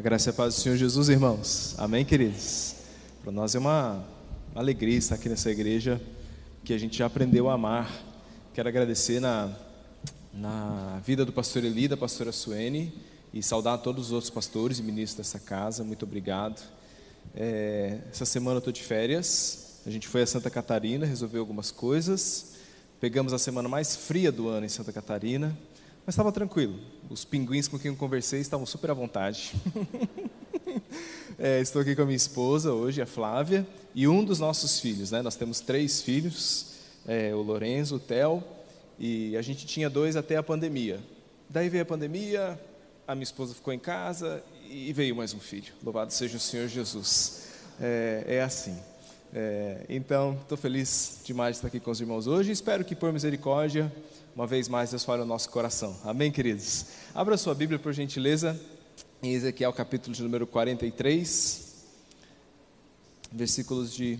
A graça e a paz do Senhor Jesus, irmãos. Amém, queridos? Para nós é uma alegria estar aqui nessa igreja que a gente já aprendeu a amar. Quero agradecer na, na vida do pastor Eli, da pastora Suene, e saudar todos os outros pastores e ministros dessa casa. Muito obrigado. É, essa semana eu estou de férias. A gente foi a Santa Catarina, resolveu algumas coisas. Pegamos a semana mais fria do ano em Santa Catarina. Mas estava tranquilo. Os pinguins com quem eu conversei estavam super à vontade. é, estou aqui com a minha esposa hoje, a Flávia, e um dos nossos filhos. Né? Nós temos três filhos, é, o Lorenzo, o Theo, e a gente tinha dois até a pandemia. Daí veio a pandemia, a minha esposa ficou em casa e veio mais um filho. Louvado seja o Senhor Jesus. É, é assim. É, então, estou feliz demais de estar aqui com os irmãos hoje. Espero que, por misericórdia, uma vez mais Deus fale o nosso coração. Amém, queridos? Abra sua Bíblia, por gentileza, em Ezequiel capítulo de número 43, versículos de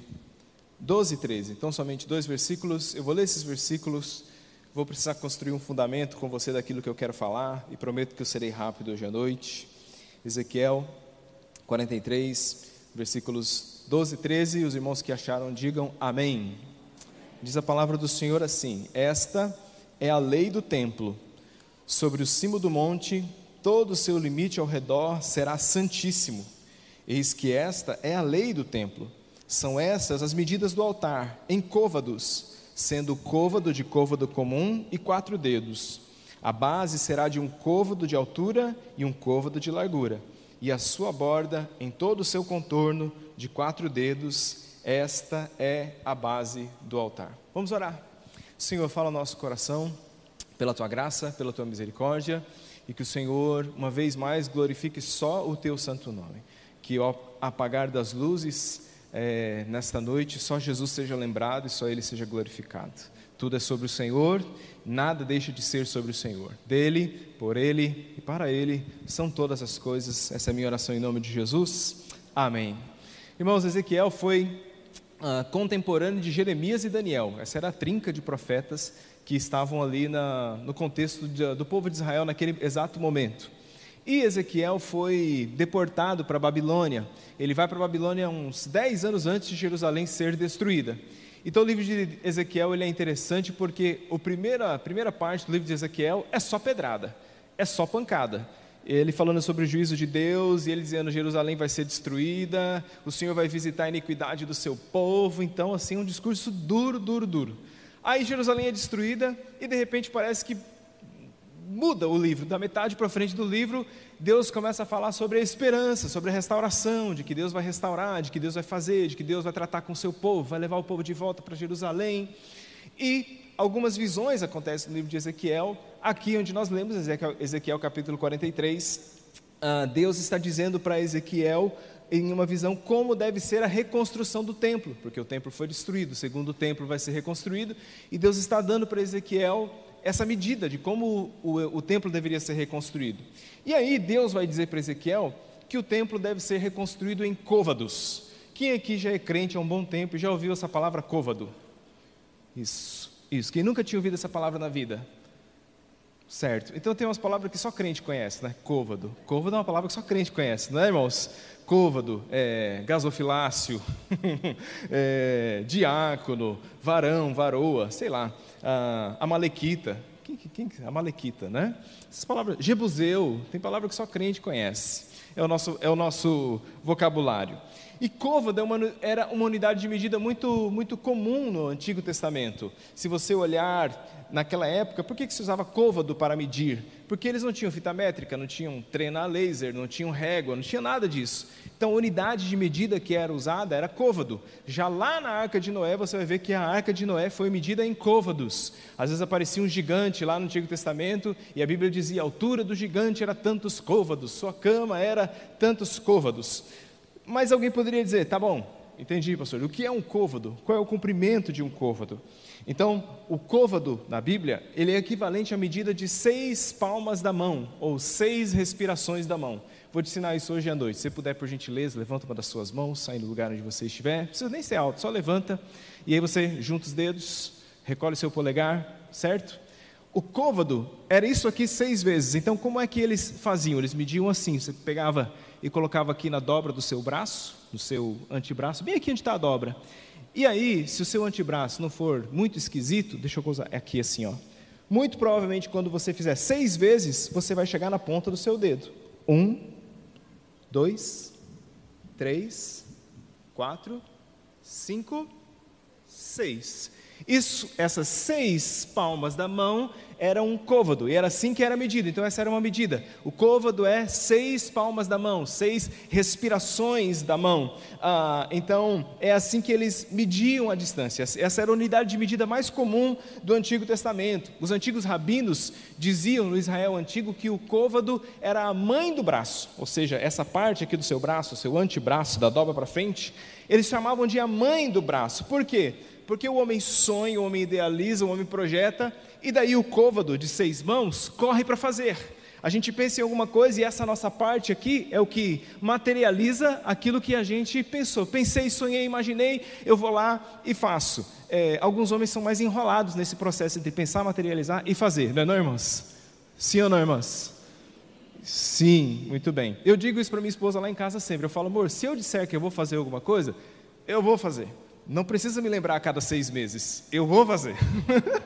12 e 13. Então, somente dois versículos. Eu vou ler esses versículos. Vou precisar construir um fundamento com você daquilo que eu quero falar e prometo que eu serei rápido hoje à noite. Ezequiel 43, versículos 12 e 13. Os irmãos que acharam, digam amém. Diz a palavra do Senhor assim: Esta é a lei do templo. Sobre o cimo do monte, todo o seu limite ao redor será santíssimo. Eis que esta é a lei do templo. São essas as medidas do altar, em côvados, sendo o côvado de côvado comum e quatro dedos. A base será de um côvado de altura e um côvado de largura, e a sua borda, em todo o seu contorno, de quatro dedos. Esta é a base do altar. Vamos orar. Senhor, fala ao nosso coração, pela tua graça, pela tua misericórdia, e que o Senhor, uma vez mais, glorifique só o teu santo nome. Que ao apagar das luzes, é, nesta noite, só Jesus seja lembrado e só Ele seja glorificado. Tudo é sobre o Senhor, nada deixa de ser sobre o Senhor. Dele, por Ele e para Ele são todas as coisas. Essa é a minha oração em nome de Jesus. Amém. Irmãos, Ezequiel foi uh, contemporâneo de Jeremias e Daniel. Essa era a trinca de profetas que estavam ali na, no contexto de, do povo de Israel naquele exato momento. E Ezequiel foi deportado para a Babilônia. Ele vai para a Babilônia uns 10 anos antes de Jerusalém ser destruída. Então o livro de Ezequiel ele é interessante porque a primeira, a primeira parte do livro de Ezequiel é só pedrada, é só pancada ele falando sobre o juízo de Deus, e ele dizendo: Jerusalém vai ser destruída, o Senhor vai visitar a iniquidade do seu povo. Então, assim, um discurso duro, duro, duro. Aí Jerusalém é destruída, e de repente parece que muda o livro, da metade para frente do livro, Deus começa a falar sobre a esperança, sobre a restauração, de que Deus vai restaurar, de que Deus vai fazer, de que Deus vai tratar com o seu povo, vai levar o povo de volta para Jerusalém. E algumas visões acontecem no livro de Ezequiel. Aqui onde nós lemos Ezequiel, Ezequiel capítulo 43, uh, Deus está dizendo para Ezequiel em uma visão como deve ser a reconstrução do templo, porque o templo foi destruído, o segundo templo vai ser reconstruído, e Deus está dando para Ezequiel essa medida de como o, o, o templo deveria ser reconstruído. E aí Deus vai dizer para Ezequiel que o templo deve ser reconstruído em côvados. Quem aqui já é crente há um bom tempo e já ouviu essa palavra côvado? Isso. Isso, quem nunca tinha ouvido essa palavra na vida? Certo. Então tem umas palavras que só crente conhece, né? Côvado. Côvado é uma palavra que só crente conhece, não é, irmãos? Côvado, é, gasofilácio, é, diácono, varão, varoa, sei lá, a, a malequita. Quem, quem, a malequita, né? Essas palavras, Jebuseu, tem palavra que só crente conhece. É o nosso, é o nosso vocabulário. E côvado é era uma unidade de medida muito, muito comum no Antigo Testamento. Se você olhar naquela época, por que, que se usava côvado para medir? Porque eles não tinham fita métrica, não tinham trena laser, não tinham régua, não tinha nada disso. Então a unidade de medida que era usada era côvado. Já lá na Arca de Noé, você vai ver que a Arca de Noé foi medida em côvados. Às vezes aparecia um gigante lá no Antigo Testamento e a Bíblia dizia a altura do gigante era tantos côvados, sua cama era tantos côvados. Mas alguém poderia dizer, tá bom, entendi, pastor. O que é um côvado? Qual é o comprimento de um côvado? Então, o côvado na Bíblia, ele é equivalente à medida de seis palmas da mão, ou seis respirações da mão. Vou te ensinar isso hoje à noite. Se puder, por gentileza, levanta uma das suas mãos, sai no lugar onde você estiver. Não precisa nem ser alto, só levanta. E aí você junta os dedos, recolhe seu polegar, certo? O côvado era isso aqui seis vezes. Então, como é que eles faziam? Eles mediam assim: você pegava e colocava aqui na dobra do seu braço, no seu antebraço, bem aqui onde está a dobra. E aí, se o seu antebraço não for muito esquisito, deixa eu usar aqui assim, ó. Muito provavelmente, quando você fizer seis vezes, você vai chegar na ponta do seu dedo. Um, dois, três, quatro, cinco, seis. Isso, essas seis palmas da mão era um côvado, e era assim que era medido. Então, essa era uma medida. O côvado é seis palmas da mão, seis respirações da mão. Ah, então, é assim que eles mediam a distância. Essa era a unidade de medida mais comum do Antigo Testamento. Os antigos rabinos diziam no Israel antigo que o côvado era a mãe do braço, ou seja, essa parte aqui do seu braço, seu antebraço, da dobra para frente, eles chamavam de a mãe do braço. Por quê? Porque o homem sonha, o homem idealiza, o homem projeta, e daí o côvado de seis mãos corre para fazer. A gente pensa em alguma coisa e essa nossa parte aqui é o que materializa aquilo que a gente pensou. Pensei, sonhei, imaginei, eu vou lá e faço. É, alguns homens são mais enrolados nesse processo de pensar, materializar e fazer, não é, não, irmãs? Sim ou não, irmãs? Sim, muito bem. Eu digo isso para minha esposa lá em casa sempre. Eu falo, amor, se eu disser que eu vou fazer alguma coisa, eu vou fazer. Não precisa me lembrar a cada seis meses. Eu vou fazer.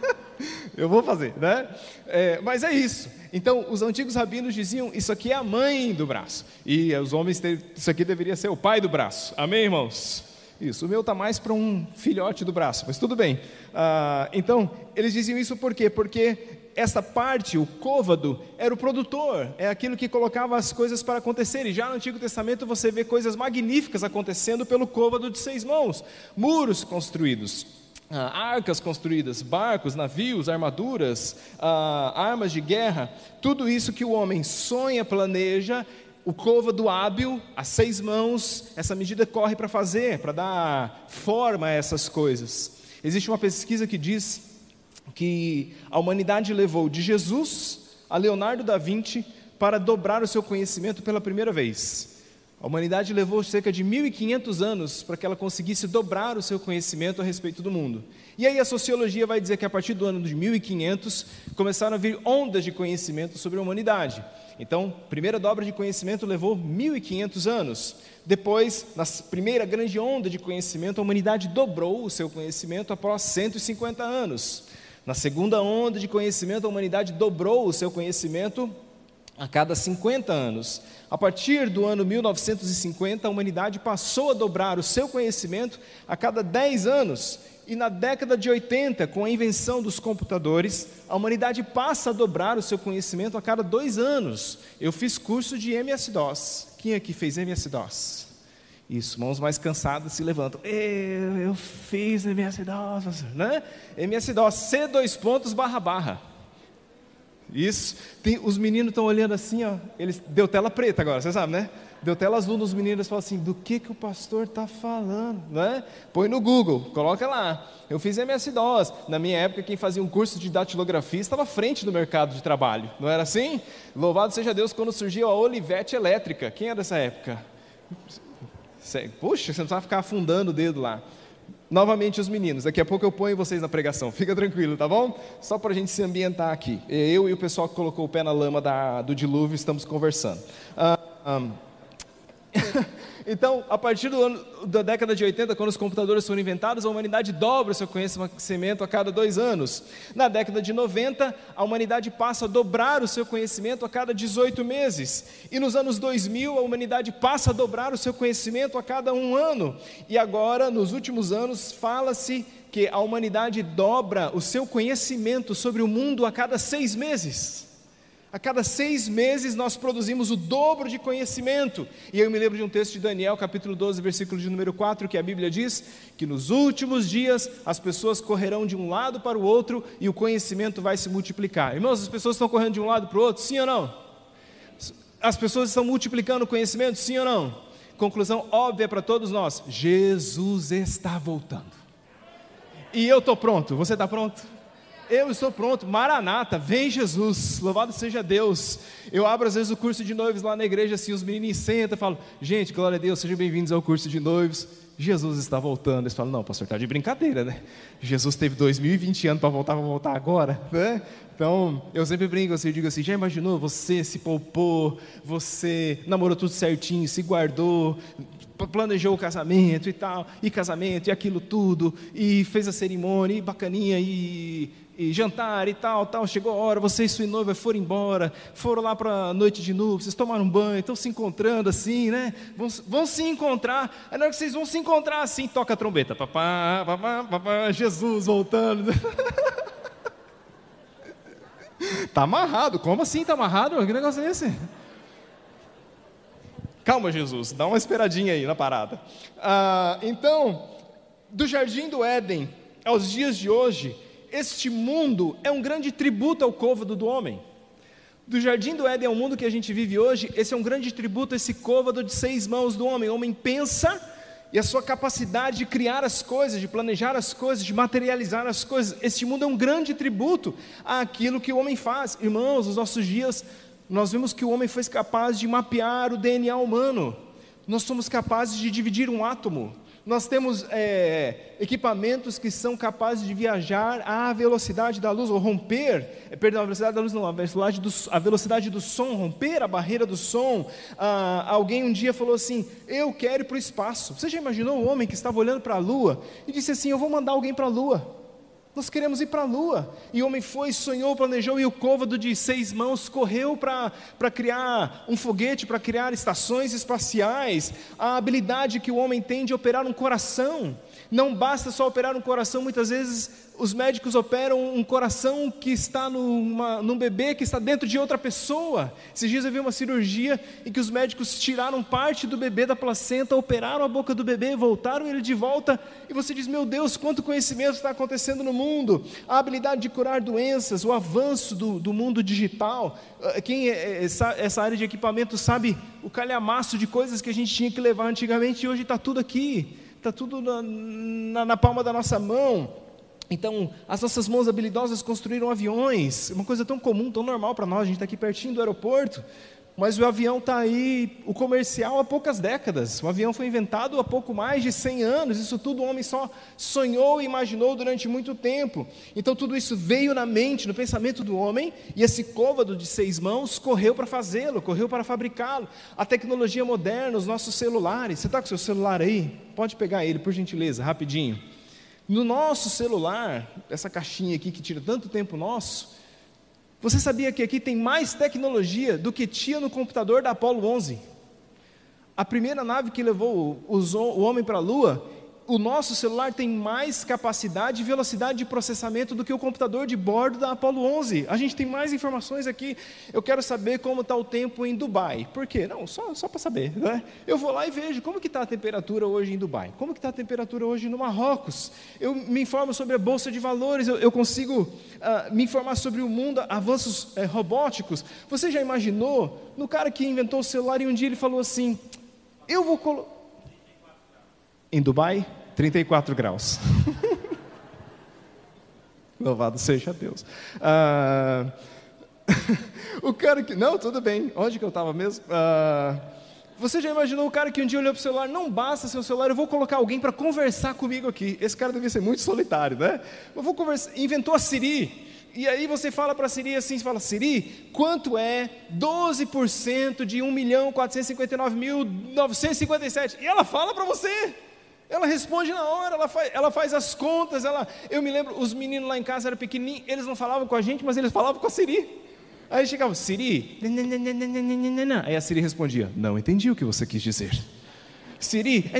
eu vou fazer, né? É, mas é isso. Então, os antigos rabinos diziam: isso aqui é a mãe do braço. E os homens, isso aqui deveria ser o pai do braço. Amém, irmãos? Isso, o meu está mais para um filhote do braço, mas tudo bem. Ah, então, eles diziam isso por quê? Porque essa parte, o côvado, era o produtor, é aquilo que colocava as coisas para acontecer. E já no Antigo Testamento você vê coisas magníficas acontecendo pelo côvado de seis mãos: muros construídos, ah, arcas construídas, barcos, navios, armaduras, ah, armas de guerra, tudo isso que o homem sonha, planeja, o côvado hábil, as seis mãos, essa medida corre para fazer, para dar forma a essas coisas. Existe uma pesquisa que diz que a humanidade levou de Jesus a Leonardo da Vinci para dobrar o seu conhecimento pela primeira vez. A humanidade levou cerca de 1500 anos para que ela conseguisse dobrar o seu conhecimento a respeito do mundo. E aí a sociologia vai dizer que a partir do ano de 1500 começaram a vir ondas de conhecimento sobre a humanidade. Então, a primeira dobra de conhecimento levou 1500 anos. Depois, na primeira grande onda de conhecimento, a humanidade dobrou o seu conhecimento após 150 anos. Na segunda onda de conhecimento, a humanidade dobrou o seu conhecimento a cada 50 anos. A partir do ano 1950, a humanidade passou a dobrar o seu conhecimento a cada 10 anos. E na década de 80, com a invenção dos computadores, a humanidade passa a dobrar o seu conhecimento a cada dois anos. Eu fiz curso de MS-DOS. Quem aqui fez MS-DOS? Isso, mãos mais cansadas se levantam. Eu, eu fiz MS-DOS, né? MS-DOS, C dois pontos barra barra. Isso. Tem, os meninos estão olhando assim, ó. Eles deu tela preta agora, você sabe, né? Deu tela azul nos meninos falam assim: do que que o pastor está falando, né? Põe no Google, coloca lá. Eu fiz MS-DOS. Na minha época, quem fazia um curso de datilografia estava à frente do mercado de trabalho, não era assim? Louvado seja Deus quando surgiu a Olivete elétrica. Quem é dessa época? Puxa, você não precisa ficar afundando o dedo lá. Novamente os meninos, daqui a pouco eu ponho vocês na pregação, fica tranquilo, tá bom? Só para a gente se ambientar aqui. Eu e o pessoal que colocou o pé na lama da, do dilúvio estamos conversando. Ah, ah, então, a partir ano, da década de 80, quando os computadores foram inventados, a humanidade dobra o seu conhecimento a cada dois anos. Na década de 90, a humanidade passa a dobrar o seu conhecimento a cada 18 meses. E nos anos 2000, a humanidade passa a dobrar o seu conhecimento a cada um ano. E agora, nos últimos anos, fala-se que a humanidade dobra o seu conhecimento sobre o mundo a cada seis meses. A cada seis meses nós produzimos o dobro de conhecimento. E eu me lembro de um texto de Daniel, capítulo 12, versículo de número 4, que a Bíblia diz que nos últimos dias as pessoas correrão de um lado para o outro e o conhecimento vai se multiplicar. Irmãos, as pessoas estão correndo de um lado para o outro, sim ou não? As pessoas estão multiplicando o conhecimento, sim ou não? Conclusão óbvia para todos nós: Jesus está voltando. E eu estou pronto, você está pronto? Eu estou pronto, Maranata, vem Jesus, louvado seja Deus. Eu abro às vezes o curso de noivos lá na igreja, assim, os meninos sentam falam: Gente, glória a Deus, sejam bem-vindos ao curso de noivos. Jesus está voltando. Eles falam, não, pastor, está de brincadeira, né? Jesus teve 2020 anos para voltar, vai voltar agora, né? Então, eu sempre brinco assim, eu digo assim, já imaginou, você se poupou, você namorou tudo certinho, se guardou, planejou o casamento e tal, e casamento, e aquilo tudo, e fez a cerimônia, e bacaninha, e e jantar e tal, tal, chegou a hora, você e sua noiva foram embora, foram lá para a noite de núpcias, tomaram um banho, estão se encontrando assim, né? Vão, vão se encontrar, aí na hora que vocês vão se encontrar assim, toca a trombeta, papá, papá, papá, Jesus voltando. tá amarrado, como assim tá amarrado? Que negócio é esse? Calma, Jesus, dá uma esperadinha aí na parada. Ah, então, do jardim do Éden aos dias de hoje, este mundo é um grande tributo ao côvado do homem. Do jardim do Éden ao mundo que a gente vive hoje, esse é um grande tributo esse côvado de seis mãos do homem. O homem pensa e a sua capacidade de criar as coisas, de planejar as coisas, de materializar as coisas. Este mundo é um grande tributo àquilo que o homem faz. Irmãos, nos nossos dias, nós vimos que o homem foi capaz de mapear o DNA humano. Nós somos capazes de dividir um átomo. Nós temos é, equipamentos que são capazes de viajar à velocidade da luz, ou romper, é, perdão, a velocidade da luz não, a velocidade do, a velocidade do som, romper a barreira do som. Ah, alguém um dia falou assim: Eu quero ir para o espaço. Você já imaginou o homem que estava olhando para a lua e disse assim: Eu vou mandar alguém para a lua? Nós queremos ir para a lua. E o homem foi, sonhou, planejou, e o côvado de seis mãos correu para criar um foguete, para criar estações espaciais. A habilidade que o homem tem de operar um coração. Não basta só operar um coração, muitas vezes os médicos operam um coração que está numa, num bebê que está dentro de outra pessoa. Esses dias eu vi uma cirurgia em que os médicos tiraram parte do bebê da placenta, operaram a boca do bebê, voltaram ele de volta, e você diz: Meu Deus, quanto conhecimento está acontecendo no mundo! A habilidade de curar doenças, o avanço do, do mundo digital. Ah, quem é, é essa área de equipamento sabe o calhamaço de coisas que a gente tinha que levar antigamente e hoje está tudo aqui, está tudo na, na, na palma da nossa mão. Então, as nossas mãos habilidosas construíram aviões, uma coisa tão comum, tão normal para nós, a gente está aqui pertinho do aeroporto, mas o avião está aí, o comercial, há poucas décadas. O avião foi inventado há pouco mais de 100 anos. Isso tudo o homem só sonhou e imaginou durante muito tempo. Então, tudo isso veio na mente, no pensamento do homem, e esse côvado de seis mãos correu para fazê-lo, correu para fabricá-lo. A tecnologia moderna, os nossos celulares. Você está com o seu celular aí? Pode pegar ele, por gentileza, rapidinho. No nosso celular, essa caixinha aqui que tira tanto tempo nosso, você sabia que aqui tem mais tecnologia do que tinha no computador da Apollo 11? A primeira nave que levou o homem para a Lua o nosso celular tem mais capacidade e velocidade de processamento do que o computador de bordo da Apollo 11. A gente tem mais informações aqui. Eu quero saber como está o tempo em Dubai. Por quê? Não, só, só para saber. Né? Eu vou lá e vejo como que está a temperatura hoje em Dubai. Como que está a temperatura hoje no Marrocos. Eu me informo sobre a Bolsa de Valores. Eu, eu consigo uh, me informar sobre o mundo, avanços uh, robóticos. Você já imaginou no cara que inventou o celular e um dia ele falou assim, eu vou colocar em Dubai, 34 graus. Louvado seja Deus. Ah, o cara que. Não, tudo bem. Onde que eu estava mesmo? Ah, você já imaginou o cara que um dia olhou para o celular? Não basta seu celular, eu vou colocar alguém para conversar comigo aqui. Esse cara devia ser muito solitário, né? Eu vou conversar. Inventou a Siri. E aí você fala para a Siri assim, você fala, Siri, quanto é 12% de 1.459.957? E ela fala para você. Ela responde na hora, ela faz, ela faz as contas. Ela, eu me lembro, os meninos lá em casa eram pequenininhos, eles não falavam com a gente, mas eles falavam com a Siri. Aí chegava, Siri, aí a Siri respondia, não entendi o que você quis dizer. Siri,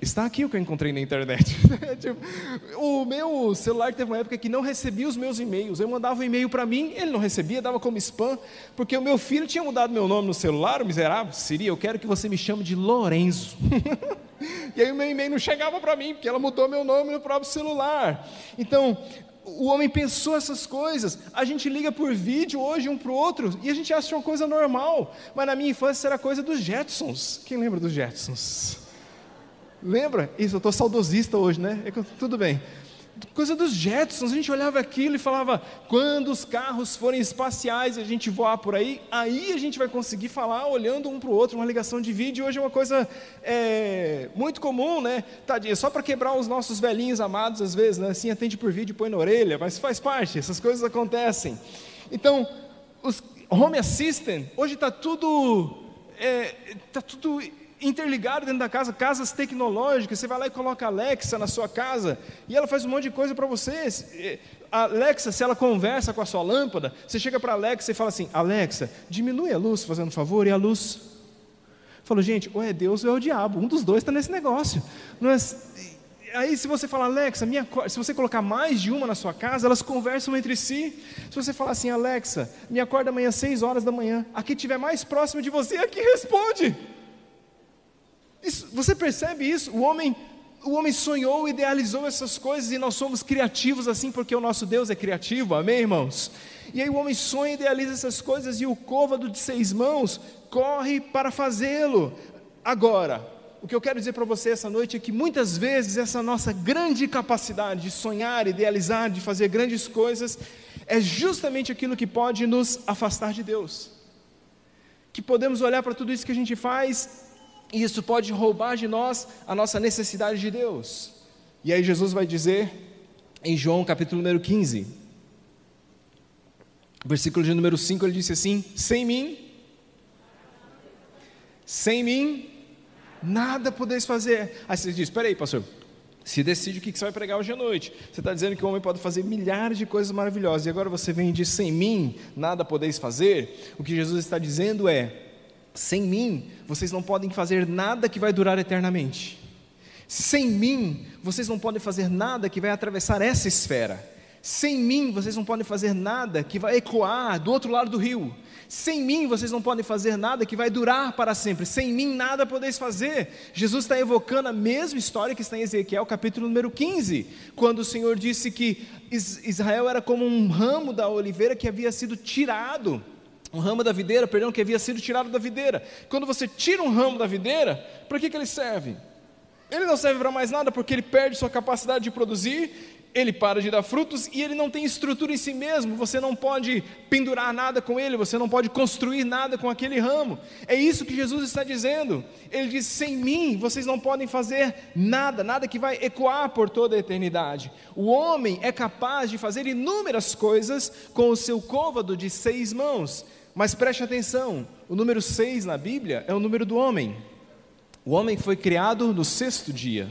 está aqui o que eu encontrei na internet. tipo, o meu celular teve uma época que não recebia os meus e-mails. Eu mandava um e-mail para mim, ele não recebia, dava como spam, porque o meu filho tinha mudado meu nome no celular, miserável. Siri, eu quero que você me chame de Lorenzo. E aí o meu e-mail não chegava para mim, porque ela mudou meu nome no próprio celular. Então, o homem pensou essas coisas. A gente liga por vídeo hoje um para o outro e a gente acha uma coisa normal. Mas na minha infância era coisa dos Jetsons. Quem lembra dos Jetsons? Lembra? Isso, eu estou saudosista hoje, né? É tudo bem. Coisa dos Jetsons, a gente olhava aquilo e falava: quando os carros forem espaciais e a gente voar por aí, aí a gente vai conseguir falar olhando um para o outro, uma ligação de vídeo. Hoje é uma coisa é, muito comum, né? Tadinha, só para quebrar os nossos velhinhos amados, às vezes, né? Assim, atende por vídeo, põe na orelha, mas faz parte, essas coisas acontecem. Então, os Home Assistant, hoje está tudo. É, tá tudo interligado dentro da casa, casas tecnológicas, você vai lá e coloca a Alexa na sua casa, e ela faz um monte de coisa para você. A Alexa, se ela conversa com a sua lâmpada, você chega para a Alexa e fala assim: Alexa, diminui a luz, fazendo um favor, e a luz. Falou, gente, ou é Deus ou é o diabo, um dos dois está nesse negócio. Não é... Aí, se você falar, Alexa, minha... se você colocar mais de uma na sua casa, elas conversam entre si. Se você falar assim, Alexa, me acorda amanhã às 6 horas da manhã, a que estiver mais próximo de você, aqui responde. Isso, você percebe isso? O homem, o homem sonhou, idealizou essas coisas e nós somos criativos assim porque o nosso Deus é criativo, amém, irmãos? E aí o homem sonha, idealiza essas coisas e o côvado de seis mãos corre para fazê-lo. Agora, o que eu quero dizer para você essa noite é que muitas vezes essa nossa grande capacidade de sonhar, idealizar, de fazer grandes coisas, é justamente aquilo que pode nos afastar de Deus. Que podemos olhar para tudo isso que a gente faz e isso pode roubar de nós a nossa necessidade de Deus. E aí Jesus vai dizer em João capítulo número 15, versículo de número 5, ele disse assim: Sem mim, sem mim, nada podeis fazer. Aí você diz: Espera aí, pastor, se decide o que você vai pregar hoje à noite. Você está dizendo que o homem pode fazer milhares de coisas maravilhosas, e agora você vem e diz: Sem mim, nada podeis fazer. O que Jesus está dizendo é: sem mim, vocês não podem fazer nada que vai durar eternamente. Sem mim, vocês não podem fazer nada que vai atravessar essa esfera. Sem mim, vocês não podem fazer nada que vai ecoar do outro lado do rio. Sem mim, vocês não podem fazer nada que vai durar para sempre. Sem mim, nada podeis fazer. Jesus está evocando a mesma história que está em Ezequiel, capítulo número 15, quando o Senhor disse que Israel era como um ramo da oliveira que havia sido tirado um ramo da videira, perdão, que havia sido tirado da videira. Quando você tira um ramo da videira, para que, que ele serve? Ele não serve para mais nada porque ele perde sua capacidade de produzir, ele para de dar frutos e ele não tem estrutura em si mesmo. Você não pode pendurar nada com ele, você não pode construir nada com aquele ramo. É isso que Jesus está dizendo. Ele diz: sem mim vocês não podem fazer nada, nada que vai ecoar por toda a eternidade. O homem é capaz de fazer inúmeras coisas com o seu côvado de seis mãos. Mas preste atenção: o número seis na Bíblia é o número do homem. O homem foi criado no sexto dia.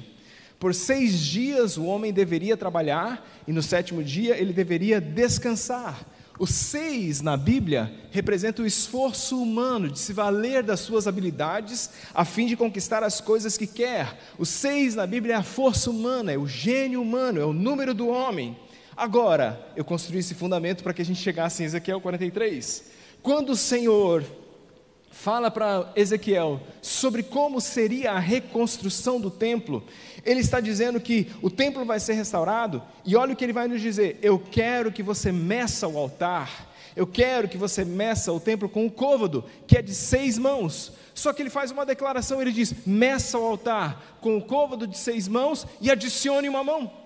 Por seis dias o homem deveria trabalhar e no sétimo dia ele deveria descansar. O seis na Bíblia representa o esforço humano de se valer das suas habilidades a fim de conquistar as coisas que quer. O seis na Bíblia é a força humana, é o gênio humano, é o número do homem. Agora, eu construí esse fundamento para que a gente chegasse em Ezequiel 43. Quando o Senhor fala para Ezequiel sobre como seria a reconstrução do templo, ele está dizendo que o templo vai ser restaurado, e olha o que ele vai nos dizer: Eu quero que você meça o altar, eu quero que você meça o templo com o côvado, que é de seis mãos. Só que ele faz uma declaração, ele diz: meça o altar com o côvado de seis mãos e adicione uma mão.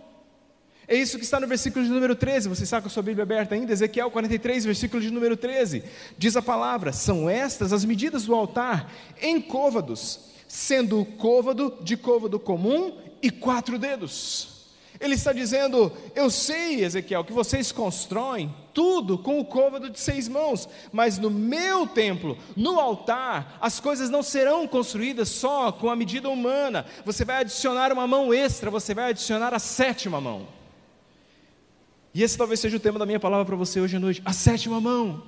É isso que está no versículo de número 13. Você está com a sua Bíblia aberta ainda? Ezequiel 43, versículo de número 13. Diz a palavra: São estas as medidas do altar em côvados, sendo o côvado de côvado comum e quatro dedos. Ele está dizendo: Eu sei, Ezequiel, que vocês constroem tudo com o côvado de seis mãos, mas no meu templo, no altar, as coisas não serão construídas só com a medida humana. Você vai adicionar uma mão extra, você vai adicionar a sétima mão. E esse talvez seja o tema da minha palavra para você hoje à noite: a sétima mão.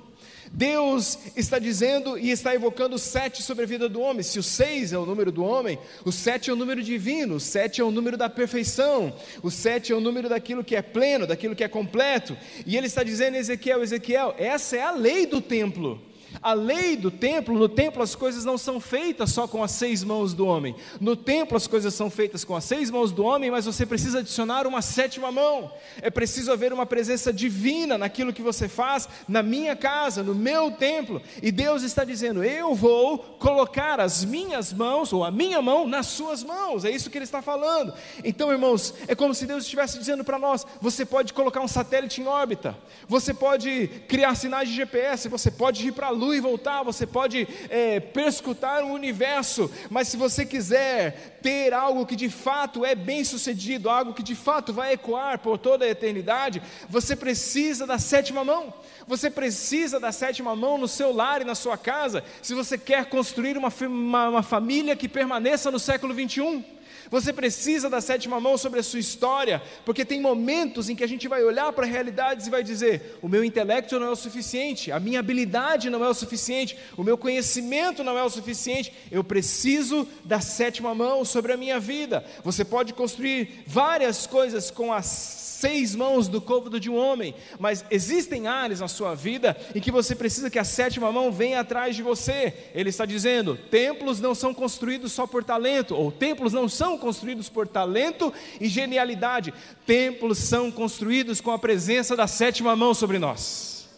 Deus está dizendo e está evocando sete sobre a vida do homem. Se o seis é o número do homem, o sete é o número divino, o sete é o número da perfeição, o sete é o número daquilo que é pleno, daquilo que é completo. E ele está dizendo, Ezequiel, Ezequiel, essa é a lei do templo. A lei do templo, no templo as coisas não são feitas só com as seis mãos do homem. No templo as coisas são feitas com as seis mãos do homem, mas você precisa adicionar uma sétima mão. É preciso haver uma presença divina naquilo que você faz na minha casa, no meu templo. E Deus está dizendo: Eu vou colocar as minhas mãos, ou a minha mão, nas suas mãos. É isso que Ele está falando. Então, irmãos, é como se Deus estivesse dizendo para nós: Você pode colocar um satélite em órbita, você pode criar sinais de GPS, você pode ir para a e voltar, você pode é, perscutar o universo, mas se você quiser ter algo que de fato é bem sucedido, algo que de fato vai ecoar por toda a eternidade, você precisa da sétima mão. Você precisa da sétima mão no seu lar e na sua casa, se você quer construir uma, uma, uma família que permaneça no século 21. Você precisa da sétima mão sobre a sua história, porque tem momentos em que a gente vai olhar para realidades e vai dizer: o meu intelecto não é o suficiente, a minha habilidade não é o suficiente, o meu conhecimento não é o suficiente, eu preciso da sétima mão sobre a minha vida. Você pode construir várias coisas com as seis mãos do côvado de um homem, mas existem áreas na sua vida em que você precisa que a sétima mão venha atrás de você. Ele está dizendo: templos não são construídos só por talento, ou templos não são construídos por talento e genialidade, templos são construídos com a presença da sétima mão sobre nós.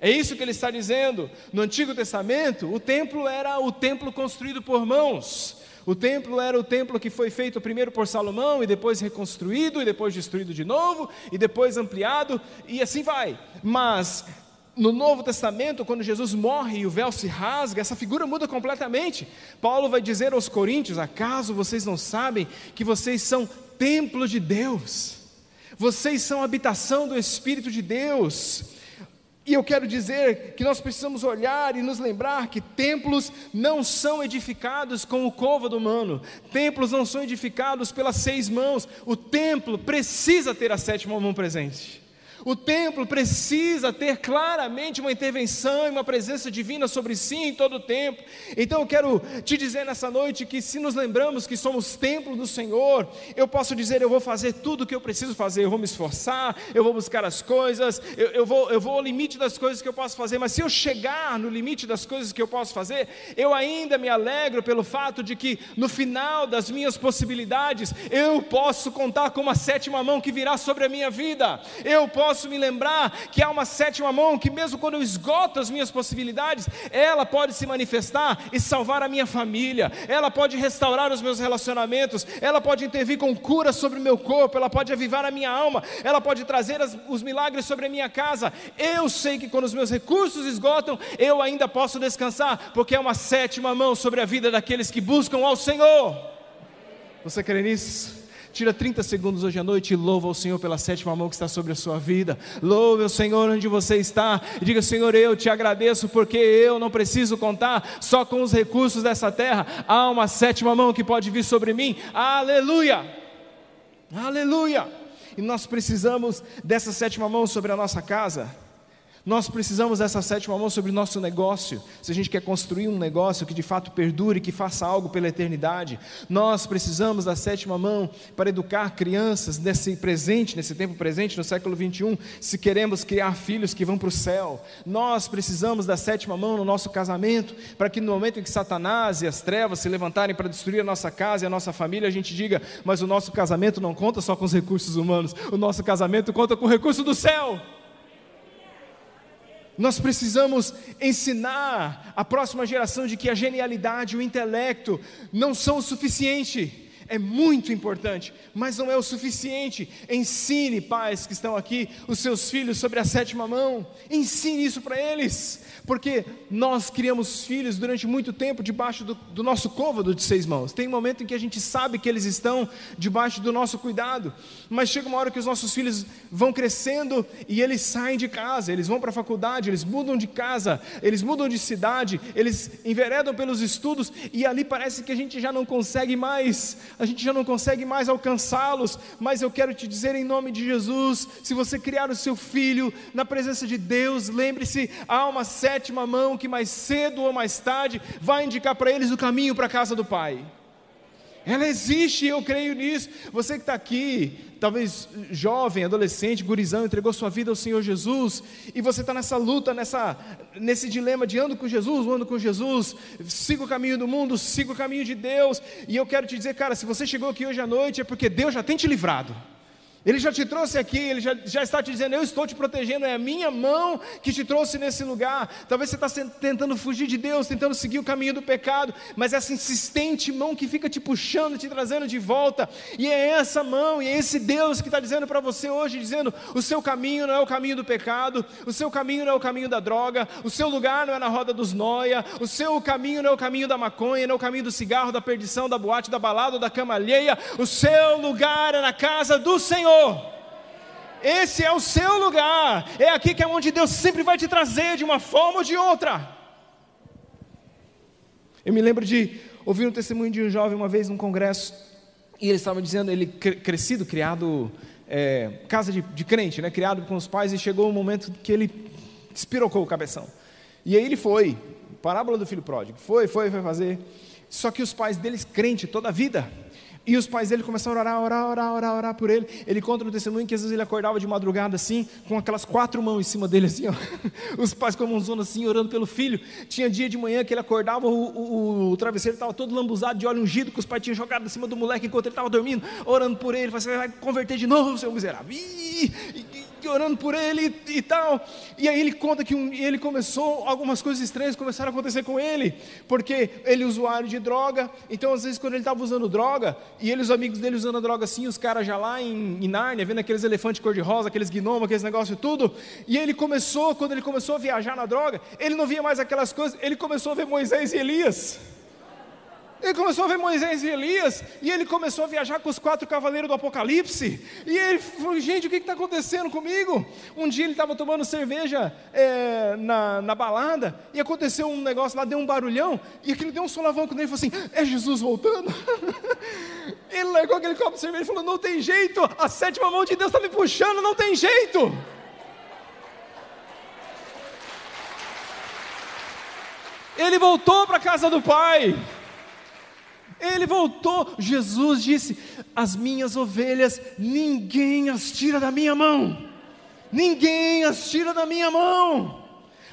É isso que ele está dizendo. No Antigo Testamento, o templo era o templo construído por mãos. O templo era o templo que foi feito primeiro por Salomão e depois reconstruído e depois destruído de novo e depois ampliado e assim vai. Mas no Novo Testamento, quando Jesus morre e o véu se rasga, essa figura muda completamente. Paulo vai dizer aos coríntios: "Acaso vocês não sabem que vocês são templo de Deus? Vocês são habitação do Espírito de Deus." E eu quero dizer que nós precisamos olhar e nos lembrar que templos não são edificados com o côvado humano, templos não são edificados pelas seis mãos, o templo precisa ter a sétima mão presente. O templo precisa ter claramente uma intervenção e uma presença divina sobre si em todo o tempo. Então eu quero te dizer nessa noite que se nos lembramos que somos templo do Senhor, eu posso dizer, eu vou fazer tudo o que eu preciso fazer, eu vou me esforçar, eu vou buscar as coisas, eu, eu, vou, eu vou ao limite das coisas que eu posso fazer, mas se eu chegar no limite das coisas que eu posso fazer, eu ainda me alegro pelo fato de que no final das minhas possibilidades, eu posso contar com uma sétima mão que virá sobre a minha vida, eu posso posso me lembrar que há uma sétima mão que, mesmo quando eu esgoto as minhas possibilidades, ela pode se manifestar e salvar a minha família, ela pode restaurar os meus relacionamentos, ela pode intervir com cura sobre o meu corpo, ela pode avivar a minha alma, ela pode trazer as, os milagres sobre a minha casa. Eu sei que quando os meus recursos esgotam, eu ainda posso descansar, porque é uma sétima mão sobre a vida daqueles que buscam ao Senhor. Você crê nisso? Tira 30 segundos hoje à noite e louva o Senhor pela sétima mão que está sobre a sua vida. Louve o Senhor onde você está. E diga, Senhor, eu te agradeço porque eu não preciso contar só com os recursos dessa terra. Há uma sétima mão que pode vir sobre mim. Aleluia! Aleluia! E nós precisamos dessa sétima mão sobre a nossa casa. Nós precisamos dessa sétima mão sobre o nosso negócio. Se a gente quer construir um negócio que de fato perdure, que faça algo pela eternidade, nós precisamos da sétima mão para educar crianças nesse presente, nesse tempo presente, no século 21, se queremos criar filhos que vão para o céu. Nós precisamos da sétima mão no nosso casamento, para que no momento em que Satanás e as trevas se levantarem para destruir a nossa casa e a nossa família, a gente diga: mas o nosso casamento não conta só com os recursos humanos, o nosso casamento conta com o recurso do céu. Nós precisamos ensinar a próxima geração de que a genialidade, o intelecto não são o suficiente é muito importante, mas não é o suficiente. Ensine, pais que estão aqui, os seus filhos sobre a sétima mão. Ensine isso para eles, porque nós criamos filhos durante muito tempo debaixo do, do nosso côvado de seis mãos. Tem momento em que a gente sabe que eles estão debaixo do nosso cuidado, mas chega uma hora que os nossos filhos vão crescendo e eles saem de casa, eles vão para a faculdade, eles mudam de casa, eles mudam de cidade, eles enveredam pelos estudos e ali parece que a gente já não consegue mais a gente já não consegue mais alcançá-los, mas eu quero te dizer em nome de Jesus: se você criar o seu filho na presença de Deus, lembre-se, há uma sétima mão que mais cedo ou mais tarde vai indicar para eles o caminho para a casa do Pai. Ela existe, eu creio nisso. Você que está aqui, talvez jovem, adolescente, gurizão, entregou sua vida ao Senhor Jesus, e você está nessa luta, nessa, nesse dilema de ando com Jesus, ando com Jesus, siga o caminho do mundo, siga o caminho de Deus, e eu quero te dizer, cara, se você chegou aqui hoje à noite, é porque Deus já tem te livrado. Ele já te trouxe aqui, ele já, já está te dizendo: Eu estou te protegendo, é a minha mão que te trouxe nesse lugar. Talvez você está tentando fugir de Deus, tentando seguir o caminho do pecado, mas essa insistente mão que fica te puxando, te trazendo de volta, e é essa mão, e é esse Deus que está dizendo para você hoje: dizendo, O seu caminho não é o caminho do pecado, o seu caminho não é o caminho da droga, o seu lugar não é na roda dos noia, o seu caminho não é o caminho da maconha, não é o caminho do cigarro, da perdição, da boate, da balada, da cama alheia, o seu lugar é na casa do Senhor. Senhor. Esse é o seu lugar. É aqui que é onde Deus sempre vai te trazer de uma forma ou de outra. Eu me lembro de ouvir um testemunho de um jovem uma vez num congresso e ele estava dizendo, ele crescido, criado é, casa de, de, crente, né, criado com os pais e chegou um momento que ele espirocou o cabeção. E aí ele foi, parábola do filho pródigo, foi, foi, foi fazer. Só que os pais deles crente toda a vida. E os pais dele começaram a orar, orar, orar, orar, orar por ele. Ele conta no testemunho que às vezes ele acordava de madrugada assim, com aquelas quatro mãos em cima dele assim, ó. Os pais com a mãozona assim, orando pelo filho. Tinha dia de manhã que ele acordava, o, o, o travesseiro estava todo lambuzado de óleo ungido, que os pais tinham jogado em cima do moleque enquanto ele estava dormindo, orando por ele. Você vai converter de novo, seu miserável. Ih, orando por ele e, e tal. E aí ele conta que um, ele começou, algumas coisas estranhas começaram a acontecer com ele, porque ele é usuário de droga, então às vezes quando ele estava usando droga, e ele os amigos dele usando a droga assim, os caras já lá em, em Nárnia, vendo aqueles elefantes cor-de-rosa, aqueles gnomos, aqueles negócios tudo, e ele começou, quando ele começou a viajar na droga, ele não via mais aquelas coisas, ele começou a ver Moisés e Elias. Ele começou a ver Moisés e Elias, e ele começou a viajar com os quatro cavaleiros do Apocalipse. E ele falou: gente, o que está acontecendo comigo? Um dia ele estava tomando cerveja é, na, na balada, e aconteceu um negócio lá, deu um barulhão, e aquilo deu um solavanco nele e falou assim: é Jesus voltando. ele largou aquele copo de cerveja e falou: não tem jeito, a sétima mão de Deus está me puxando, não tem jeito. Ele voltou para a casa do pai. Ele voltou. Jesus disse: As minhas ovelhas, ninguém as tira da minha mão. Ninguém as tira da minha mão.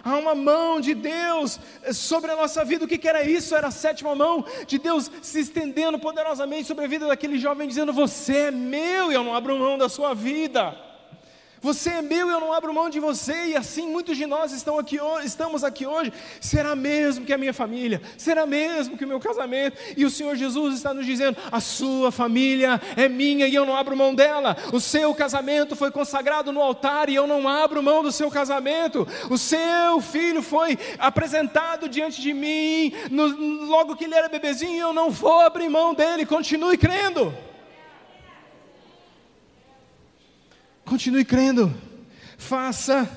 Há uma mão de Deus sobre a nossa vida. O que, que era isso? Era a sétima mão de Deus se estendendo poderosamente sobre a vida daquele jovem, dizendo: Você é meu e eu não abro mão da sua vida. Você é meu eu não abro mão de você, e assim muitos de nós estão aqui, estamos aqui hoje. Será mesmo que a minha família? Será mesmo que o meu casamento? E o Senhor Jesus está nos dizendo: a sua família é minha e eu não abro mão dela. O seu casamento foi consagrado no altar e eu não abro mão do seu casamento. O seu filho foi apresentado diante de mim, no, logo que ele era bebezinho, e eu não vou abrir mão dele. Continue crendo. Continue crendo. Faça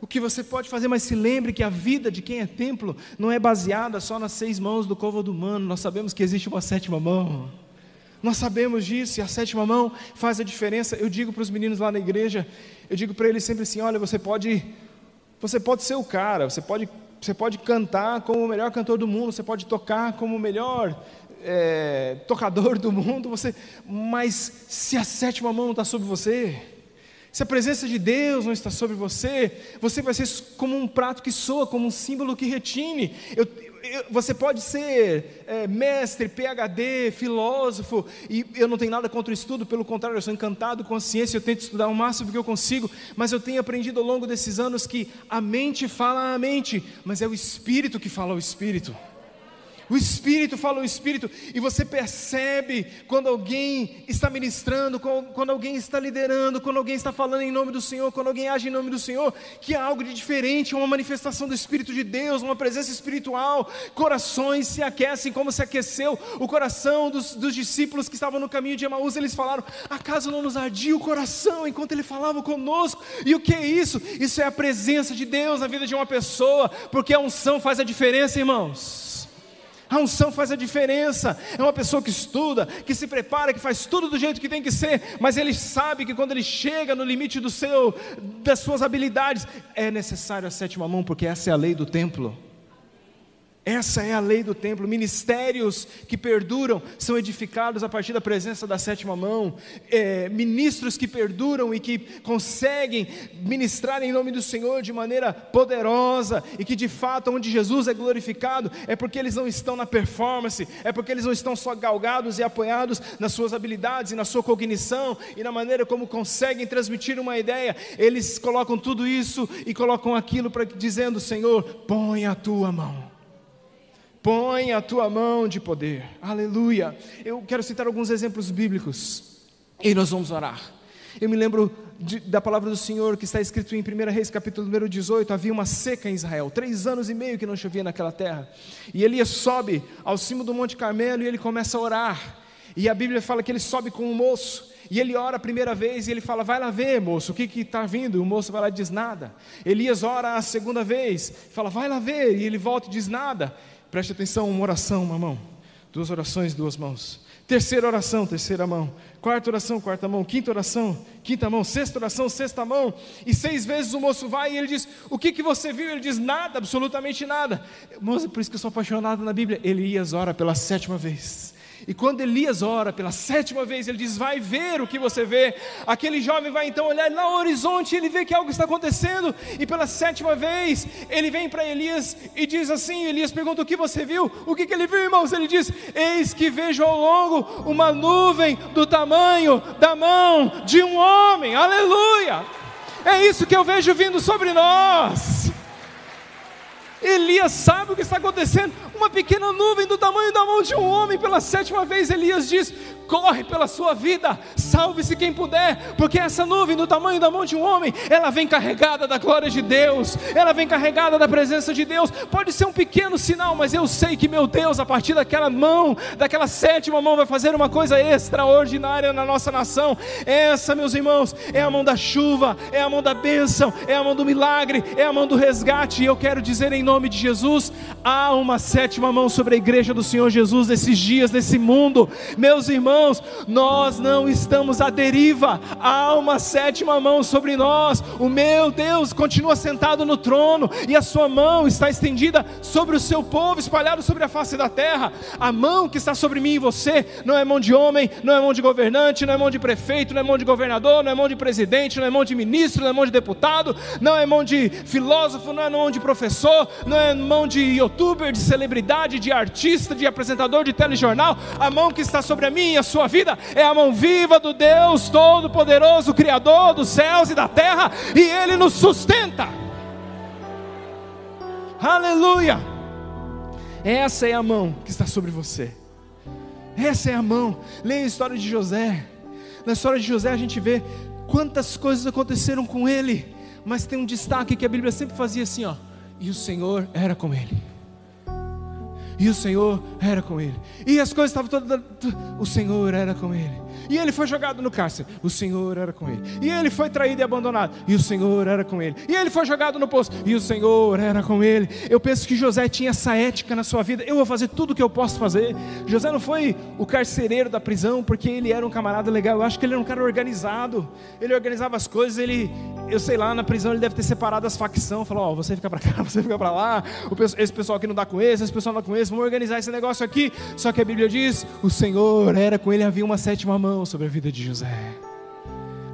o que você pode fazer, mas se lembre que a vida de quem é templo não é baseada só nas seis mãos do côvado humano. Nós sabemos que existe uma sétima mão. Nós sabemos disso e a sétima mão faz a diferença. Eu digo para os meninos lá na igreja, eu digo para eles sempre assim: olha, você pode, você pode ser o cara, você pode, você pode cantar como o melhor cantor do mundo, você pode tocar como o melhor é, tocador do mundo, você, mas se a sétima mão não está sobre você, se a presença de Deus não está sobre você, você vai ser como um prato que soa, como um símbolo que retine. Eu, eu, você pode ser é, mestre, PhD, filósofo, e eu não tenho nada contra o estudo, pelo contrário, eu sou encantado com a ciência, eu tento estudar o máximo que eu consigo, mas eu tenho aprendido ao longo desses anos que a mente fala a mente, mas é o espírito que fala ao espírito. O Espírito fala o Espírito, e você percebe quando alguém está ministrando, quando alguém está liderando, quando alguém está falando em nome do Senhor, quando alguém age em nome do Senhor, que há algo de diferente, uma manifestação do Espírito de Deus, uma presença espiritual. Corações se aquecem como se aqueceu o coração dos, dos discípulos que estavam no caminho de Emaús. Eles falaram: acaso não nos ardia o coração enquanto ele falava conosco? E o que é isso? Isso é a presença de Deus na vida de uma pessoa, porque a unção faz a diferença, irmãos. A unção faz a diferença. É uma pessoa que estuda, que se prepara, que faz tudo do jeito que tem que ser, mas ele sabe que quando ele chega no limite do seu, das suas habilidades, é necessário a sétima mão, porque essa é a lei do templo. Essa é a lei do templo. Ministérios que perduram são edificados a partir da presença da sétima mão. É, ministros que perduram e que conseguem ministrar em nome do Senhor de maneira poderosa e que de fato, onde Jesus é glorificado, é porque eles não estão na performance, é porque eles não estão só galgados e apoiados nas suas habilidades e na sua cognição e na maneira como conseguem transmitir uma ideia. Eles colocam tudo isso e colocam aquilo para dizendo: Senhor, põe a tua mão põe a tua mão de poder. Aleluia. Eu quero citar alguns exemplos bíblicos e nós vamos orar. Eu me lembro de, da palavra do Senhor que está escrito em 1 Reis, capítulo número 18: havia uma seca em Israel, três anos e meio que não chovia naquela terra. E Elias sobe ao cimo do Monte Carmelo e ele começa a orar. E a Bíblia fala que ele sobe com um moço. E ele ora a primeira vez e ele fala: Vai lá ver, moço, o que está vindo? O moço vai lá e diz nada. Elias ora a segunda vez, fala: Vai lá ver. E ele volta e diz nada. Preste atenção, uma oração, uma mão. Duas orações, duas mãos. Terceira oração, terceira mão. Quarta oração, quarta mão. Quinta oração, quinta mão. Sexta oração, sexta mão. E seis vezes o moço vai e ele diz: O que, que você viu? Ele diz: Nada, absolutamente nada. Moço, por isso que eu sou apaixonado na Bíblia. Elias ora pela sétima vez. E quando Elias ora pela sétima vez, ele diz: Vai ver o que você vê. Aquele jovem vai então olhar lá no horizonte, ele vê que algo está acontecendo, e pela sétima vez, ele vem para Elias e diz assim: Elias pergunta: O que você viu? O que, que ele viu, irmãos? Ele diz: Eis que vejo ao longo uma nuvem do tamanho da mão de um homem. Aleluia! É isso que eu vejo vindo sobre nós. Elias sabe o que está acontecendo. Uma pequena nuvem do tamanho da mão de um homem. Pela sétima vez, Elias diz: corre pela sua vida, salve-se quem puder, porque essa nuvem do tamanho da mão de um homem, ela vem carregada da glória de Deus, ela vem carregada da presença de Deus. Pode ser um pequeno sinal, mas eu sei que meu Deus, a partir daquela mão, daquela sétima mão, vai fazer uma coisa extraordinária na nossa nação. Essa, meus irmãos, é a mão da chuva, é a mão da bênção, é a mão do milagre, é a mão do resgate. E eu quero dizer em nome de Jesus: há uma sétima mão sobre a igreja do Senhor Jesus nesses dias, nesse mundo, meus irmãos irmãos, nós não estamos à deriva, há uma sétima mão sobre nós. O meu Deus continua sentado no trono e a sua mão está estendida sobre o seu povo, espalhado sobre a face da terra. A mão que está sobre mim e você não é mão de homem, não é mão de governante, não é mão de prefeito, não é mão de governador, não é mão de presidente, não é mão de ministro, não é mão de deputado, não é mão de filósofo, não é mão de professor, não é mão de youtuber, de celebridade, de artista, de apresentador de telejornal. A mão que está sobre a minha sua vida é a mão viva do Deus Todo-Poderoso, Criador dos céus e da terra, e Ele nos sustenta. Aleluia! Essa é a mão que está sobre você. Essa é a mão. Leia a história de José. Na história de José a gente vê quantas coisas aconteceram com ele, mas tem um destaque que a Bíblia sempre fazia assim, ó. E o Senhor era com ele. E o Senhor era com ele. E as coisas estavam todas. O Senhor era com ele. E ele foi jogado no cárcere. O Senhor era com ele. E ele foi traído e abandonado. E o Senhor era com ele. E ele foi jogado no poço. E o Senhor era com ele. Eu penso que José tinha essa ética na sua vida. Eu vou fazer tudo o que eu posso fazer. José não foi o carcereiro da prisão porque ele era um camarada legal. Eu acho que ele era um cara organizado. Ele organizava as coisas. Ele, eu sei lá, na prisão ele deve ter separado as facções. Falou: Ó, oh, você fica para cá, você fica para lá. Esse pessoal aqui não dá com esse, esse pessoal não dá com esse. Vamos organizar esse negócio aqui. Só que a Bíblia diz: o Senhor era com ele. Havia uma sétima mão sobre a vida de José.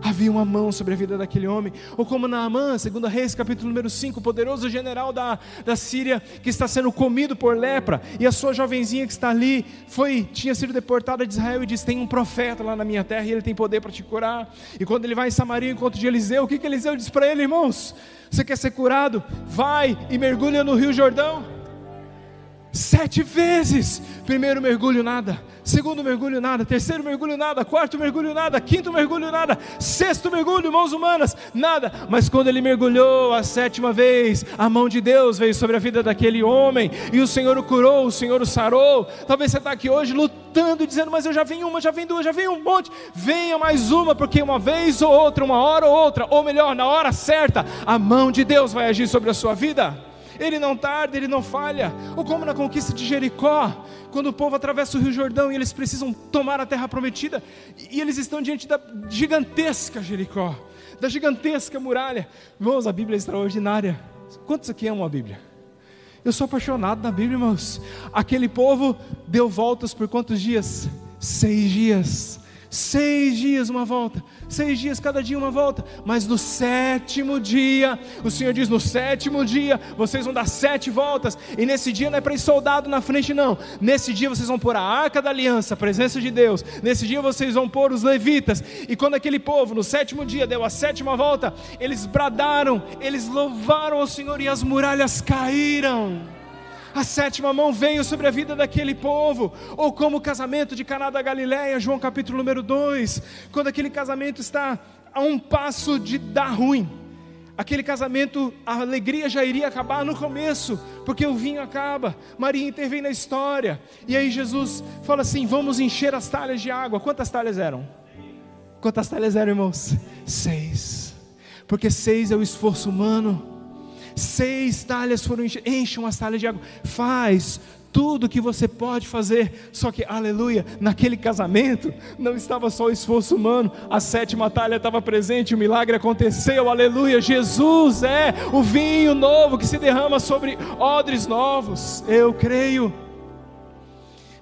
Havia uma mão sobre a vida daquele homem, ou como Naamã, segundo Reis, capítulo número 5, o poderoso general da, da Síria, que está sendo comido por lepra, e a sua jovenzinha que está ali, foi, tinha sido deportada de Israel e diz: Tem um profeta lá na minha terra e ele tem poder para te curar. E quando ele vai em Samaria, encontro de Eliseu, o que, que Eliseu diz para ele, irmãos? Você quer ser curado? Vai e mergulha no Rio Jordão. Sete vezes. Primeiro mergulho, nada. Segundo mergulho, nada. Terceiro mergulho, nada. Quarto mergulho, nada. Quinto mergulho, nada. Sexto mergulho, mãos humanas, nada. Mas quando ele mergulhou a sétima vez, a mão de Deus veio sobre a vida daquele homem. E o Senhor o curou, o Senhor o sarou. Talvez você está aqui hoje lutando, dizendo: Mas eu já vim uma, já vim duas, já vim um monte. Venha mais uma, porque uma vez ou outra, uma hora ou outra, ou melhor, na hora certa, a mão de Deus vai agir sobre a sua vida ele não tarda, ele não falha. Ou como na conquista de Jericó, quando o povo atravessa o Rio Jordão e eles precisam tomar a terra prometida, e eles estão diante da gigantesca Jericó, da gigantesca muralha. Irmãos, a Bíblia é extraordinária. Quantos aqui amam a Bíblia? Eu sou apaixonado na Bíblia, irmãos. Aquele povo deu voltas por quantos dias? Seis dias. Seis dias uma volta, seis dias cada dia uma volta, mas no sétimo dia, o Senhor diz: no sétimo dia vocês vão dar sete voltas, e nesse dia não é para ir soldado na frente, não. Nesse dia vocês vão pôr a arca da aliança, a presença de Deus. Nesse dia vocês vão pôr os levitas, e quando aquele povo no sétimo dia deu a sétima volta, eles bradaram, eles louvaram ao Senhor e as muralhas caíram a sétima mão veio sobre a vida daquele povo, ou como o casamento de Caná da Galileia, João capítulo número 2, quando aquele casamento está a um passo de dar ruim. Aquele casamento, a alegria já iria acabar no começo, porque o vinho acaba. Maria intervém na história. E aí Jesus fala assim: "Vamos encher as talhas de água". Quantas talhas eram? Quantas talhas eram, irmãos? Seis. Porque seis é o esforço humano seis talhas foram enchem as talhas de água. Faz tudo que você pode fazer. Só que, aleluia, naquele casamento não estava só o esforço humano, a sétima talha estava presente, o milagre aconteceu, aleluia. Jesus é o vinho novo que se derrama sobre odres novos. Eu creio.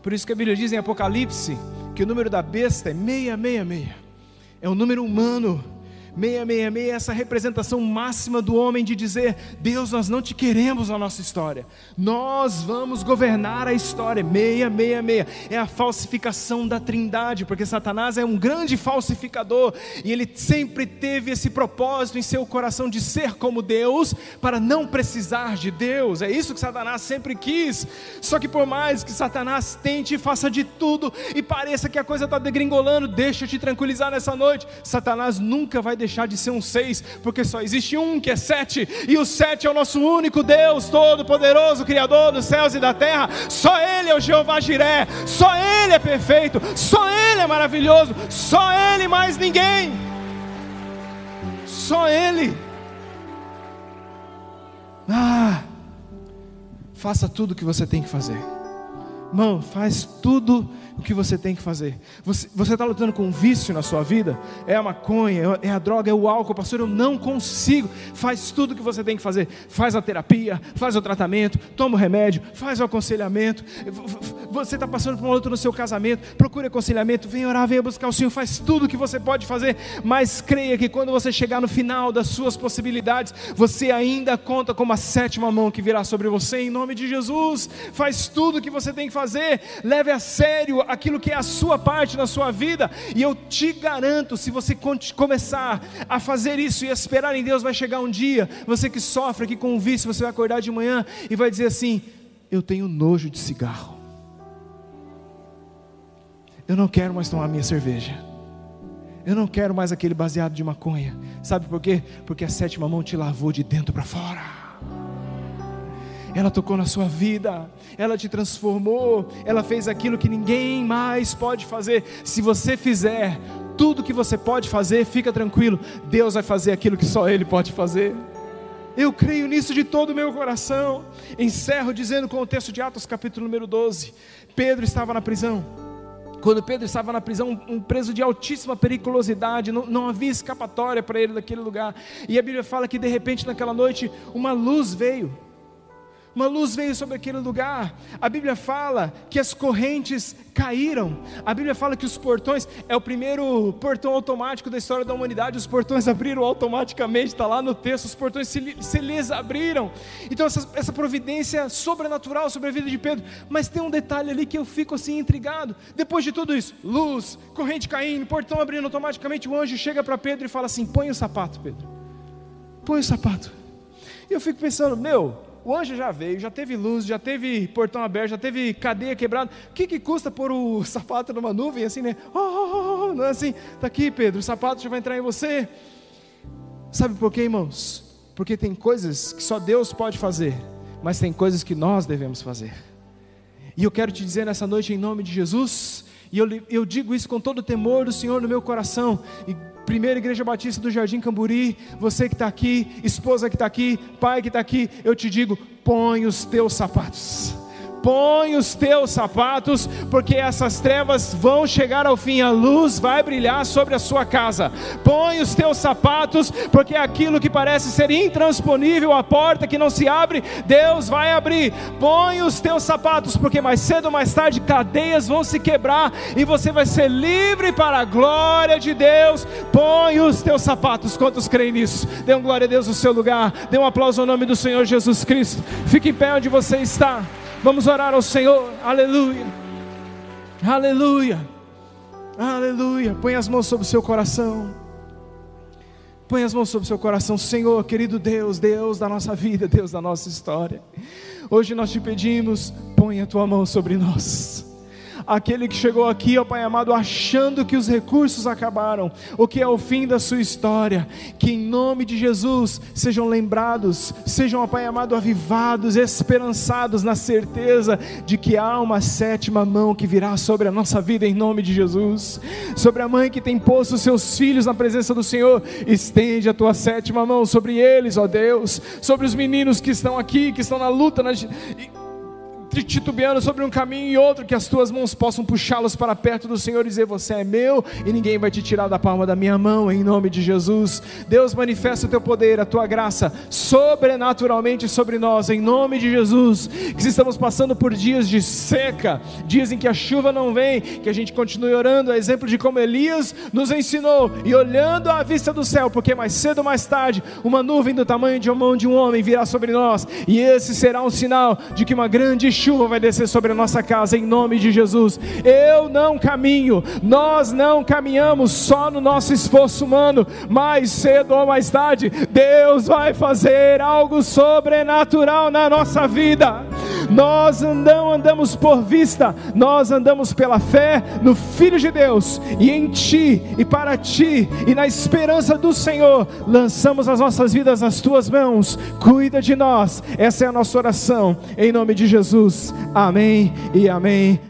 Por isso que a Bíblia diz em Apocalipse que o número da besta é 666. É um número humano 666 é essa representação máxima do homem de dizer: Deus, nós não te queremos na nossa história, nós vamos governar a história. 666 é a falsificação da trindade, porque Satanás é um grande falsificador e ele sempre teve esse propósito em seu coração de ser como Deus, para não precisar de Deus. É isso que Satanás sempre quis. Só que por mais que Satanás tente e faça de tudo e pareça que a coisa está degringolando, deixa eu te tranquilizar nessa noite: Satanás nunca vai deixar deixar de ser um seis, porque só existe um que é sete, e o sete é o nosso único Deus Todo-Poderoso, Criador dos céus e da terra. Só Ele é o Jeová Jiré, só Ele é perfeito, só Ele é maravilhoso, só Ele mais ninguém. Só Ele. Ah, faça tudo o que você tem que fazer. Mão, faz tudo o que você tem que fazer. Você está lutando com um vício na sua vida? É a maconha, é a droga, é o álcool, pastor. Eu não consigo. Faz tudo o que você tem que fazer. Faz a terapia, faz o tratamento, toma o remédio, faz o aconselhamento. Você está passando por uma luta no seu casamento, procure aconselhamento, vem orar, venha buscar o Senhor. Faz tudo o que você pode fazer, mas creia que quando você chegar no final das suas possibilidades, você ainda conta com uma sétima mão que virá sobre você, em nome de Jesus. Faz tudo o que você tem que fazer, leve a sério aquilo que é a sua parte na sua vida, e eu te garanto, se você começar a fazer isso e esperar em Deus, vai chegar um dia, você que sofre aqui com um vício, você vai acordar de manhã e vai dizer assim: Eu tenho nojo de cigarro, eu não quero mais tomar minha cerveja. Eu não quero mais aquele baseado de maconha. Sabe por quê? Porque a sétima mão te lavou de dentro para fora ela tocou na sua vida, ela te transformou, ela fez aquilo que ninguém mais pode fazer. Se você fizer tudo que você pode fazer, fica tranquilo, Deus vai fazer aquilo que só Ele pode fazer. Eu creio nisso de todo o meu coração. Encerro dizendo com o texto de Atos, capítulo número 12: Pedro estava na prisão. Quando Pedro estava na prisão, um preso de altíssima periculosidade, não, não havia escapatória para ele daquele lugar. E a Bíblia fala que de repente naquela noite uma luz veio uma luz veio sobre aquele lugar. A Bíblia fala que as correntes caíram. A Bíblia fala que os portões, é o primeiro portão automático da história da humanidade. Os portões abriram automaticamente, está lá no texto. Os portões se, se lhes abriram. Então, essa, essa providência sobrenatural sobre a vida de Pedro. Mas tem um detalhe ali que eu fico assim intrigado. Depois de tudo isso, luz, corrente caindo, portão abrindo automaticamente, o anjo chega para Pedro e fala assim: põe o sapato, Pedro. Põe o sapato. E eu fico pensando, meu, o anjo já veio, já teve luz, já teve portão aberto, já teve cadeia quebrada. O que, que custa pôr o sapato numa nuvem assim, né? Oh, oh, oh, não é assim, está aqui, Pedro, o sapato já vai entrar em você. Sabe por quê, irmãos? Porque tem coisas que só Deus pode fazer, mas tem coisas que nós devemos fazer. E eu quero te dizer nessa noite, em nome de Jesus, e eu, eu digo isso com todo o temor do Senhor no meu coração, e Primeira Igreja Batista do Jardim Camburi, você que está aqui, esposa que está aqui, pai que está aqui, eu te digo: põe os teus sapatos Põe os teus sapatos, porque essas trevas vão chegar ao fim, a luz vai brilhar sobre a sua casa. Põe os teus sapatos, porque aquilo que parece ser intransponível, a porta que não se abre, Deus vai abrir. Põe os teus sapatos, porque mais cedo ou mais tarde cadeias vão se quebrar e você vai ser livre para a glória de Deus. Põe os teus sapatos, quantos creem nisso? Dê um glória a Deus no seu lugar, dê um aplauso ao nome do Senhor Jesus Cristo. Fique em pé onde você está. Vamos orar ao Senhor. Aleluia. Aleluia. Aleluia. Põe as mãos sobre o seu coração. Põe as mãos sobre o seu coração, Senhor, querido Deus, Deus da nossa vida, Deus da nossa história. Hoje nós te pedimos, põe a tua mão sobre nós aquele que chegou aqui, ó Pai amado, achando que os recursos acabaram, o que é o fim da sua história, que em nome de Jesus sejam lembrados, sejam, ó Pai amado, avivados, esperançados na certeza de que há uma sétima mão que virá sobre a nossa vida em nome de Jesus, sobre a mãe que tem posto os seus filhos na presença do Senhor, estende a tua sétima mão sobre eles, ó Deus, sobre os meninos que estão aqui, que estão na luta, na titubeando sobre um caminho e outro, que as tuas mãos possam puxá-los para perto do Senhor e dizer: Você é meu e ninguém vai te tirar da palma da minha mão, em nome de Jesus. Deus, manifesta o teu poder, a tua graça sobrenaturalmente sobre nós, em nome de Jesus. Que se estamos passando por dias de seca, dias em que a chuva não vem, que a gente continue orando, a exemplo de como Elias nos ensinou e olhando à vista do céu, porque mais cedo ou mais tarde, uma nuvem do tamanho de uma mão de um homem virá sobre nós, e esse será um sinal de que uma grande chuva vai descer sobre a nossa casa em nome de Jesus. Eu não caminho, nós não caminhamos só no nosso esforço humano, mais cedo ou mais tarde, Deus vai fazer algo sobrenatural na nossa vida. Nós não andamos por vista, nós andamos pela fé no Filho de Deus, e em Ti, e para Ti, e na esperança do Senhor, lançamos as nossas vidas nas Tuas mãos, cuida de nós, essa é a nossa oração, em nome de Jesus, amém e amém.